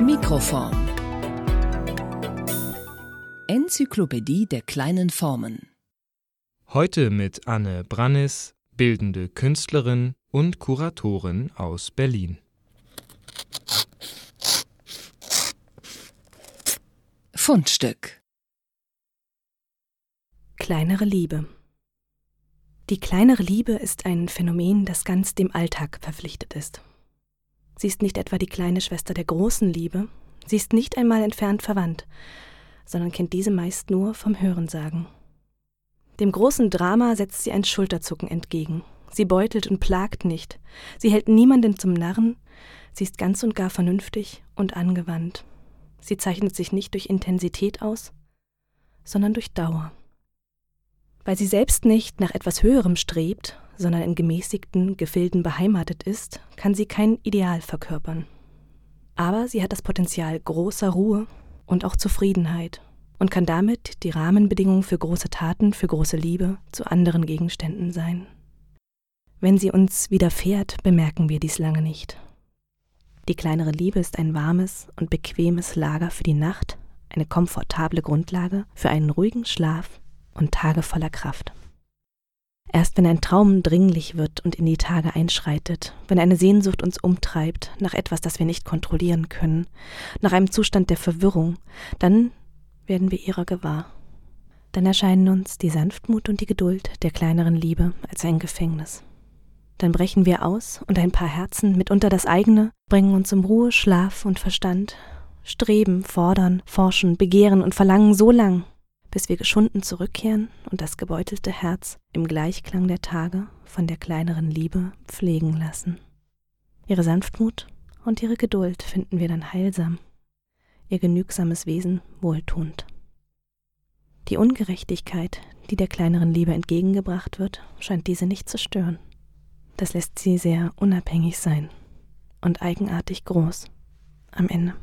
Mikroform. Enzyklopädie der kleinen Formen. Heute mit Anne Brannis, bildende Künstlerin und Kuratorin aus Berlin. Fundstück. Kleinere Liebe. Die kleinere Liebe ist ein Phänomen, das ganz dem Alltag verpflichtet ist. Sie ist nicht etwa die kleine Schwester der großen Liebe, sie ist nicht einmal entfernt verwandt, sondern kennt diese meist nur vom Hörensagen. Dem großen Drama setzt sie ein Schulterzucken entgegen. Sie beutelt und plagt nicht. Sie hält niemanden zum Narren. Sie ist ganz und gar vernünftig und angewandt. Sie zeichnet sich nicht durch Intensität aus, sondern durch Dauer. Weil sie selbst nicht nach etwas Höherem strebt, sondern in gemäßigten Gefilden beheimatet ist, kann sie kein Ideal verkörpern. Aber sie hat das Potenzial großer Ruhe und auch Zufriedenheit und kann damit die Rahmenbedingung für große Taten, für große Liebe zu anderen Gegenständen sein. Wenn sie uns widerfährt, bemerken wir dies lange nicht. Die kleinere Liebe ist ein warmes und bequemes Lager für die Nacht, eine komfortable Grundlage für einen ruhigen Schlaf und Tage voller Kraft. Erst wenn ein Traum dringlich wird und in die Tage einschreitet, wenn eine Sehnsucht uns umtreibt nach etwas, das wir nicht kontrollieren können, nach einem Zustand der Verwirrung, dann werden wir ihrer gewahr. Dann erscheinen uns die Sanftmut und die Geduld der kleineren Liebe als ein Gefängnis. Dann brechen wir aus und ein paar Herzen, mitunter das eigene, bringen uns um Ruhe, Schlaf und Verstand, streben, fordern, forschen, begehren und verlangen so lang, bis wir geschunden zurückkehren und das gebeutelte Herz im Gleichklang der Tage von der kleineren Liebe pflegen lassen. Ihre Sanftmut und ihre Geduld finden wir dann heilsam, ihr genügsames Wesen wohltuend. Die Ungerechtigkeit, die der kleineren Liebe entgegengebracht wird, scheint diese nicht zu stören. Das lässt sie sehr unabhängig sein und eigenartig groß am Ende.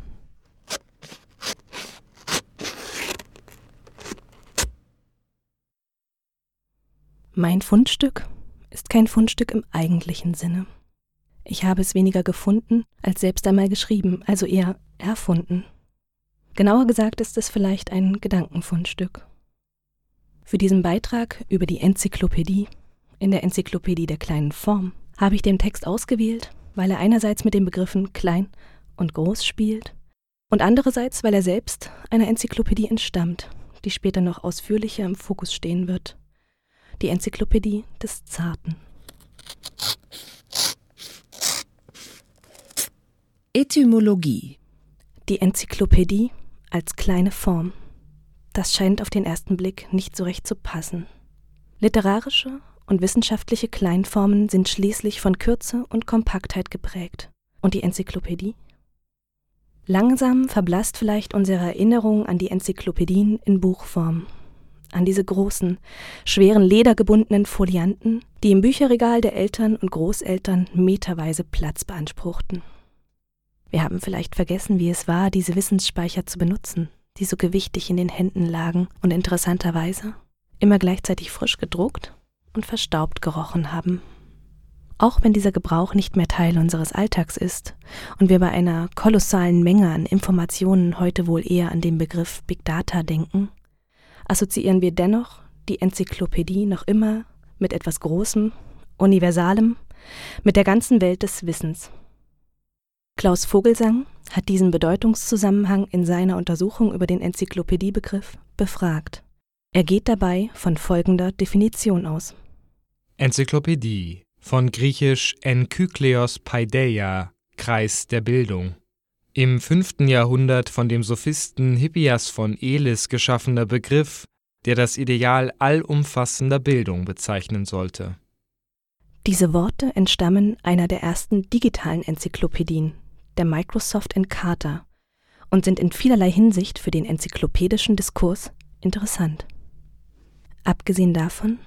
Mein Fundstück ist kein Fundstück im eigentlichen Sinne. Ich habe es weniger gefunden als selbst einmal geschrieben, also eher erfunden. Genauer gesagt ist es vielleicht ein Gedankenfundstück. Für diesen Beitrag über die Enzyklopädie in der Enzyklopädie der kleinen Form habe ich den Text ausgewählt, weil er einerseits mit den Begriffen klein und groß spielt und andererseits, weil er selbst einer Enzyklopädie entstammt, die später noch ausführlicher im Fokus stehen wird die Enzyklopädie des Zarten. Etymologie. Die Enzyklopädie als kleine Form. Das scheint auf den ersten Blick nicht so recht zu passen. Literarische und wissenschaftliche Kleinformen sind schließlich von Kürze und Kompaktheit geprägt. Und die Enzyklopädie? Langsam verblasst vielleicht unsere Erinnerung an die Enzyklopädien in Buchform an diese großen, schweren ledergebundenen Folianten, die im Bücherregal der Eltern und Großeltern meterweise Platz beanspruchten. Wir haben vielleicht vergessen, wie es war, diese Wissensspeicher zu benutzen, die so gewichtig in den Händen lagen und interessanterweise immer gleichzeitig frisch gedruckt und verstaubt gerochen haben. Auch wenn dieser Gebrauch nicht mehr Teil unseres Alltags ist und wir bei einer kolossalen Menge an Informationen heute wohl eher an den Begriff Big Data denken, assoziieren wir dennoch die Enzyklopädie noch immer mit etwas Großem, Universalem, mit der ganzen Welt des Wissens. Klaus Vogelsang hat diesen Bedeutungszusammenhang in seiner Untersuchung über den Enzyklopädiebegriff befragt. Er geht dabei von folgender Definition aus. Enzyklopädie von griechisch Enkykleos Paideia, Kreis der Bildung. Im fünften Jahrhundert von dem Sophisten Hippias von Elis geschaffener Begriff, der das Ideal allumfassender Bildung bezeichnen sollte. Diese Worte entstammen einer der ersten digitalen Enzyklopädien, der Microsoft Encarta, und sind in vielerlei Hinsicht für den enzyklopädischen Diskurs interessant. Abgesehen davon,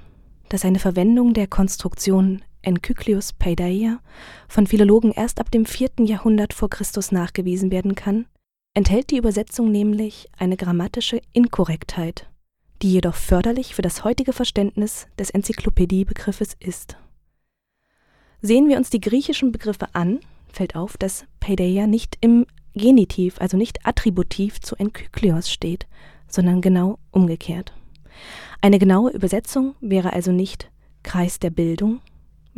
dass eine Verwendung der Konstruktion Enkyclius Paideia von Philologen erst ab dem vierten Jahrhundert vor Christus nachgewiesen werden kann, enthält die Übersetzung nämlich eine grammatische Inkorrektheit, die jedoch förderlich für das heutige Verständnis des Enzyklopädiebegriffes ist. Sehen wir uns die griechischen Begriffe an, fällt auf, dass Paideia nicht im Genitiv, also nicht attributiv zu Enkykleos steht, sondern genau umgekehrt. Eine genaue Übersetzung wäre also nicht Kreis der Bildung,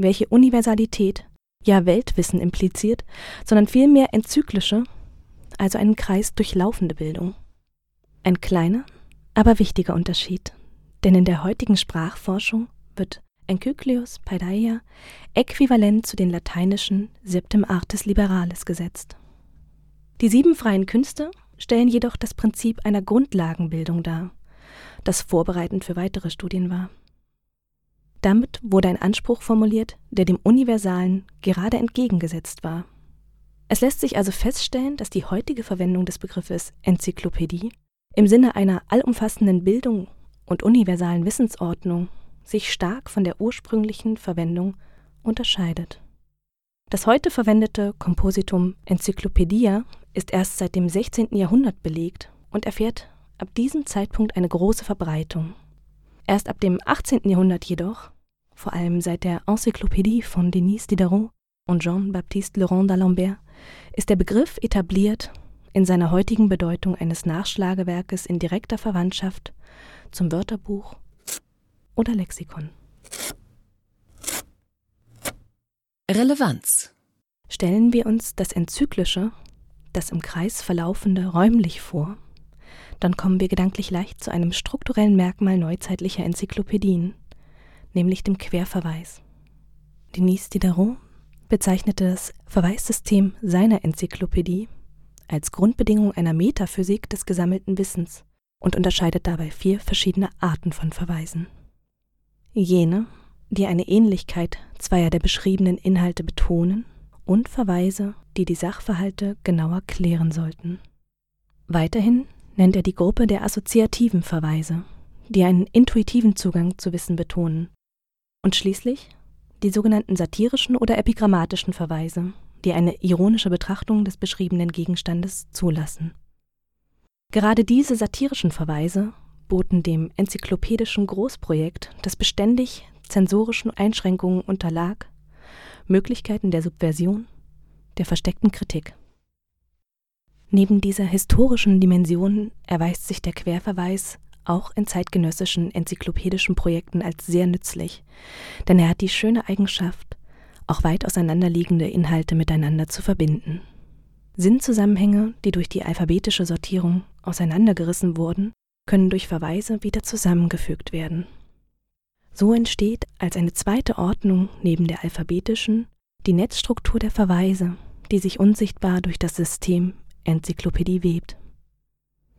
welche Universalität, ja Weltwissen impliziert, sondern vielmehr enzyklische, also einen Kreis durchlaufende Bildung. Ein kleiner, aber wichtiger Unterschied, denn in der heutigen Sprachforschung wird Enkyklios Paideia äquivalent zu den lateinischen Septem Artes Liberales gesetzt. Die sieben freien Künste stellen jedoch das Prinzip einer Grundlagenbildung dar, das vorbereitend für weitere Studien war. Damit wurde ein Anspruch formuliert, der dem Universalen gerade entgegengesetzt war. Es lässt sich also feststellen, dass die heutige Verwendung des Begriffes Enzyklopädie im Sinne einer allumfassenden Bildung und universalen Wissensordnung sich stark von der ursprünglichen Verwendung unterscheidet. Das heute verwendete Kompositum Enzyklopädia ist erst seit dem 16. Jahrhundert belegt und erfährt ab diesem Zeitpunkt eine große Verbreitung. Erst ab dem 18. Jahrhundert jedoch, vor allem seit der Enzyklopädie von Denis Diderot und Jean-Baptiste Laurent d'Alembert, ist der Begriff etabliert in seiner heutigen Bedeutung eines Nachschlagewerkes in direkter Verwandtschaft zum Wörterbuch oder Lexikon. Relevanz. Stellen wir uns das Enzyklische, das im Kreis verlaufende räumlich vor, dann kommen wir gedanklich leicht zu einem strukturellen Merkmal neuzeitlicher Enzyklopädien, nämlich dem Querverweis. Denis Diderot bezeichnete das Verweissystem seiner Enzyklopädie als Grundbedingung einer Metaphysik des gesammelten Wissens und unterscheidet dabei vier verschiedene Arten von Verweisen. Jene, die eine Ähnlichkeit zweier der beschriebenen Inhalte betonen und Verweise, die die Sachverhalte genauer klären sollten. Weiterhin nennt er die Gruppe der assoziativen Verweise, die einen intuitiven Zugang zu Wissen betonen. Und schließlich die sogenannten satirischen oder epigrammatischen Verweise, die eine ironische Betrachtung des beschriebenen Gegenstandes zulassen. Gerade diese satirischen Verweise boten dem enzyklopädischen Großprojekt, das beständig zensorischen Einschränkungen unterlag, Möglichkeiten der Subversion, der versteckten Kritik. Neben dieser historischen Dimension erweist sich der Querverweis auch in zeitgenössischen enzyklopädischen Projekten als sehr nützlich, denn er hat die schöne Eigenschaft, auch weit auseinanderliegende Inhalte miteinander zu verbinden. Sinnzusammenhänge, die durch die alphabetische Sortierung auseinandergerissen wurden, können durch Verweise wieder zusammengefügt werden. So entsteht als eine zweite Ordnung neben der alphabetischen die Netzstruktur der Verweise, die sich unsichtbar durch das System Enzyklopädie webt.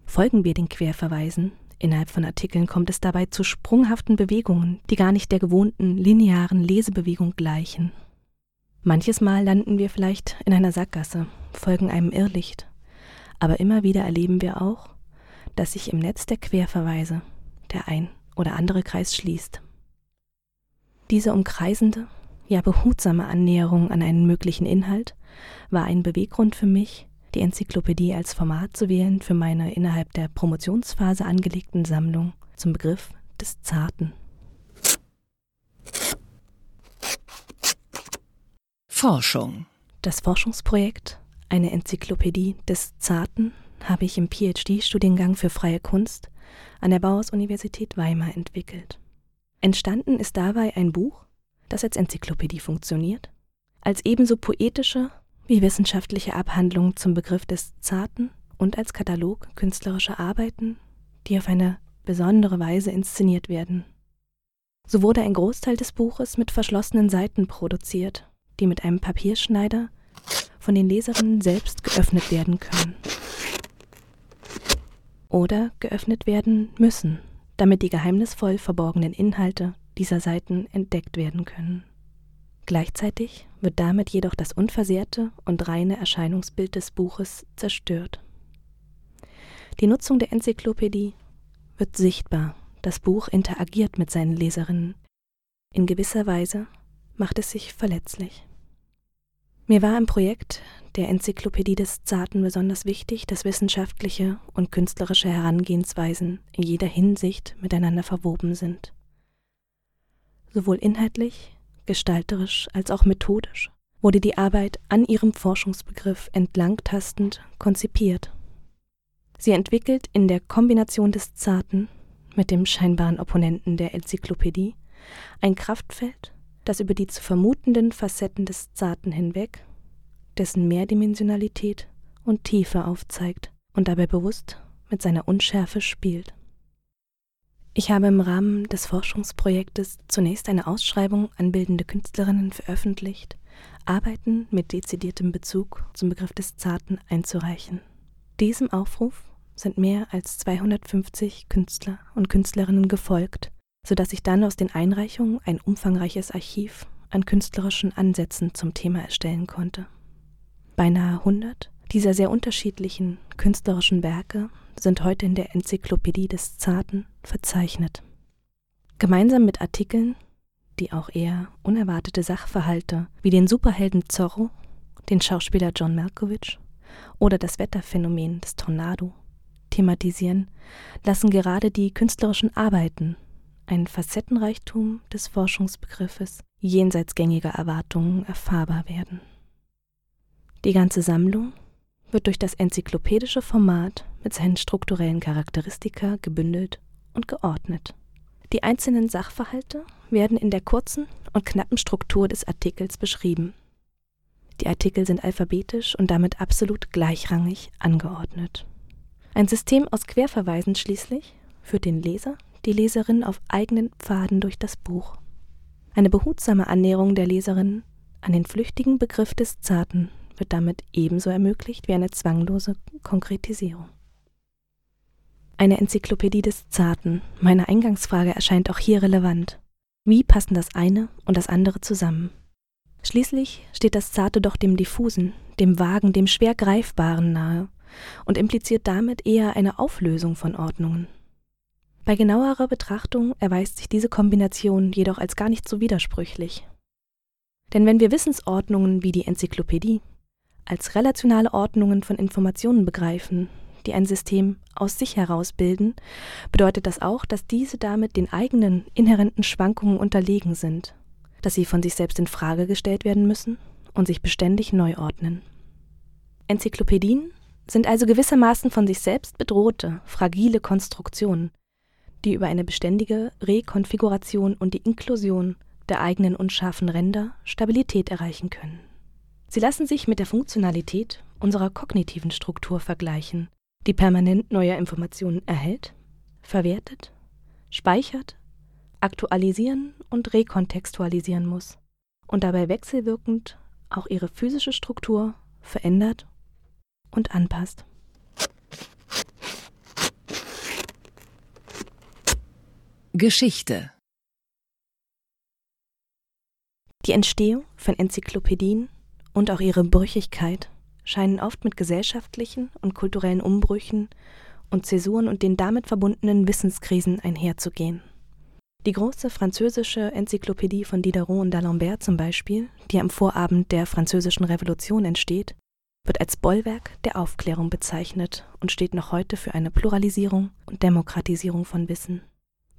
Folgen wir den Querverweisen, innerhalb von Artikeln kommt es dabei zu sprunghaften Bewegungen, die gar nicht der gewohnten linearen Lesebewegung gleichen. Manches Mal landen wir vielleicht in einer Sackgasse, folgen einem Irrlicht, aber immer wieder erleben wir auch, dass sich im Netz der Querverweise der ein oder andere Kreis schließt. Diese umkreisende, ja behutsame Annäherung an einen möglichen Inhalt war ein Beweggrund für mich, die Enzyklopädie als Format zu wählen für meine innerhalb der Promotionsphase angelegten Sammlung zum Begriff des Zarten. Forschung. Das Forschungsprojekt Eine Enzyklopädie des Zarten habe ich im PhD-Studiengang für freie Kunst an der Bauhaus-Universität Weimar entwickelt. Entstanden ist dabei ein Buch, das als Enzyklopädie funktioniert, als ebenso poetische wie wissenschaftliche Abhandlung zum Begriff des Zarten und als Katalog künstlerischer Arbeiten, die auf eine besondere Weise inszeniert werden. So wurde ein Großteil des Buches mit verschlossenen Seiten produziert, die mit einem Papierschneider von den Leserinnen selbst geöffnet werden können. Oder geöffnet werden müssen damit die geheimnisvoll verborgenen Inhalte dieser Seiten entdeckt werden können. Gleichzeitig wird damit jedoch das unversehrte und reine Erscheinungsbild des Buches zerstört. Die Nutzung der Enzyklopädie wird sichtbar, das Buch interagiert mit seinen Leserinnen. In gewisser Weise macht es sich verletzlich. Mir war im Projekt der Enzyklopädie des Zarten besonders wichtig, dass wissenschaftliche und künstlerische Herangehensweisen in jeder Hinsicht miteinander verwoben sind. Sowohl inhaltlich, gestalterisch als auch methodisch wurde die Arbeit an ihrem Forschungsbegriff entlangtastend konzipiert. Sie entwickelt in der Kombination des Zarten mit dem scheinbaren Opponenten der Enzyklopädie ein Kraftfeld, das über die zu vermutenden Facetten des Zarten hinweg, dessen Mehrdimensionalität und Tiefe aufzeigt und dabei bewusst mit seiner Unschärfe spielt. Ich habe im Rahmen des Forschungsprojektes zunächst eine Ausschreibung an bildende Künstlerinnen veröffentlicht, Arbeiten mit dezidiertem Bezug zum Begriff des Zarten einzureichen. Diesem Aufruf sind mehr als 250 Künstler und Künstlerinnen gefolgt, sodass sich dann aus den Einreichungen ein umfangreiches Archiv an künstlerischen Ansätzen zum Thema erstellen konnte. Beinahe 100 dieser sehr unterschiedlichen künstlerischen Werke sind heute in der Enzyklopädie des Zarten verzeichnet. Gemeinsam mit Artikeln, die auch eher unerwartete Sachverhalte wie den Superhelden Zorro, den Schauspieler John Malkovich oder das Wetterphänomen des Tornado thematisieren, lassen gerade die künstlerischen Arbeiten ein Facettenreichtum des Forschungsbegriffes jenseits gängiger Erwartungen erfahrbar werden. Die ganze Sammlung wird durch das enzyklopädische Format mit seinen strukturellen Charakteristika gebündelt und geordnet. Die einzelnen Sachverhalte werden in der kurzen und knappen Struktur des Artikels beschrieben. Die Artikel sind alphabetisch und damit absolut gleichrangig angeordnet. Ein System aus Querverweisen schließlich führt den Leser, die Leserin auf eigenen Pfaden durch das Buch. Eine behutsame Annäherung der Leserin an den flüchtigen Begriff des Zarten wird damit ebenso ermöglicht wie eine zwanglose Konkretisierung. Eine Enzyklopädie des Zarten, meine Eingangsfrage erscheint auch hier relevant. Wie passen das eine und das andere zusammen? Schließlich steht das Zarte doch dem Diffusen, dem Vagen, dem schwer Greifbaren nahe und impliziert damit eher eine Auflösung von Ordnungen. Bei genauerer Betrachtung erweist sich diese Kombination jedoch als gar nicht so widersprüchlich. Denn wenn wir Wissensordnungen wie die Enzyklopädie als relationale Ordnungen von Informationen begreifen, die ein System aus sich heraus bilden, bedeutet das auch, dass diese damit den eigenen inhärenten Schwankungen unterlegen sind, dass sie von sich selbst in Frage gestellt werden müssen und sich beständig neu ordnen. Enzyklopädien sind also gewissermaßen von sich selbst bedrohte, fragile Konstruktionen, die über eine beständige Rekonfiguration und die Inklusion der eigenen unscharfen Ränder Stabilität erreichen können. Sie lassen sich mit der Funktionalität unserer kognitiven Struktur vergleichen, die permanent neue Informationen erhält, verwertet, speichert, aktualisieren und rekontextualisieren muss und dabei wechselwirkend auch ihre physische Struktur verändert und anpasst. Geschichte Die Entstehung von Enzyklopädien und auch ihre Brüchigkeit scheinen oft mit gesellschaftlichen und kulturellen Umbrüchen und Zäsuren und den damit verbundenen Wissenskrisen einherzugehen. Die große französische Enzyklopädie von Diderot und d'Alembert zum Beispiel, die am Vorabend der Französischen Revolution entsteht, wird als Bollwerk der Aufklärung bezeichnet und steht noch heute für eine Pluralisierung und Demokratisierung von Wissen.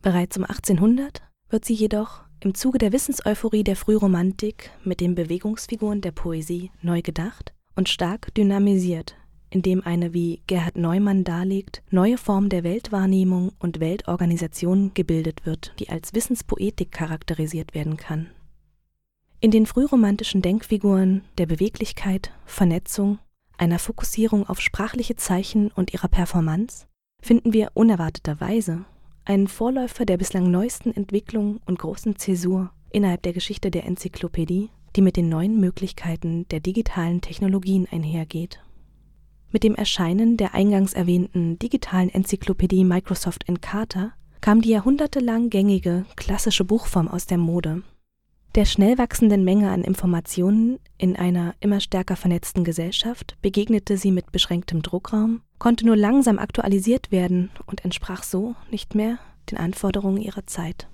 Bereits um 1800 wird sie jedoch im Zuge der Wissenseuphorie der Frühromantik mit den Bewegungsfiguren der Poesie neu gedacht und stark dynamisiert, indem eine, wie Gerhard Neumann darlegt, neue Form der Weltwahrnehmung und Weltorganisation gebildet wird, die als Wissenspoetik charakterisiert werden kann. In den frühromantischen Denkfiguren der Beweglichkeit, Vernetzung, einer Fokussierung auf sprachliche Zeichen und ihrer Performance finden wir unerwarteterweise einen Vorläufer der bislang neuesten Entwicklung und großen Zäsur innerhalb der Geschichte der Enzyklopädie, die mit den neuen Möglichkeiten der digitalen Technologien einhergeht. Mit dem Erscheinen der eingangs erwähnten digitalen Enzyklopädie Microsoft Encarta kam die jahrhundertelang gängige klassische Buchform aus der Mode der schnell wachsenden Menge an Informationen in einer immer stärker vernetzten Gesellschaft begegnete sie mit beschränktem Druckraum, konnte nur langsam aktualisiert werden und entsprach so nicht mehr den Anforderungen ihrer Zeit.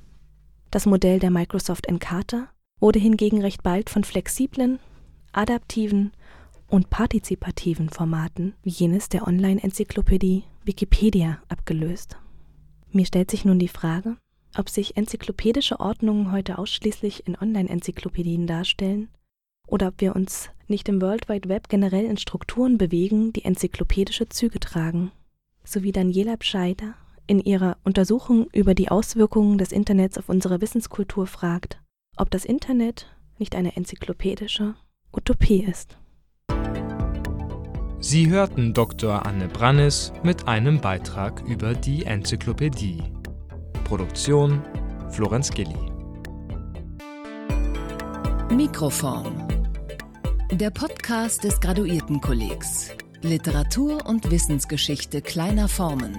Das Modell der Microsoft Encarta wurde hingegen recht bald von flexiblen, adaptiven und partizipativen Formaten wie jenes der Online-Enzyklopädie Wikipedia abgelöst. Mir stellt sich nun die Frage, ob sich enzyklopädische Ordnungen heute ausschließlich in Online-Enzyklopädien darstellen oder ob wir uns nicht im World Wide Web generell in Strukturen bewegen, die enzyklopädische Züge tragen, so wie Daniela Bscheider in ihrer Untersuchung über die Auswirkungen des Internets auf unsere Wissenskultur fragt, ob das Internet nicht eine enzyklopädische Utopie ist. Sie hörten Dr. Anne Brannis mit einem Beitrag über die Enzyklopädie. Produktion Florenz Gilli. Mikroform. Der Podcast des Graduiertenkollegs. Literatur und Wissensgeschichte kleiner Formen.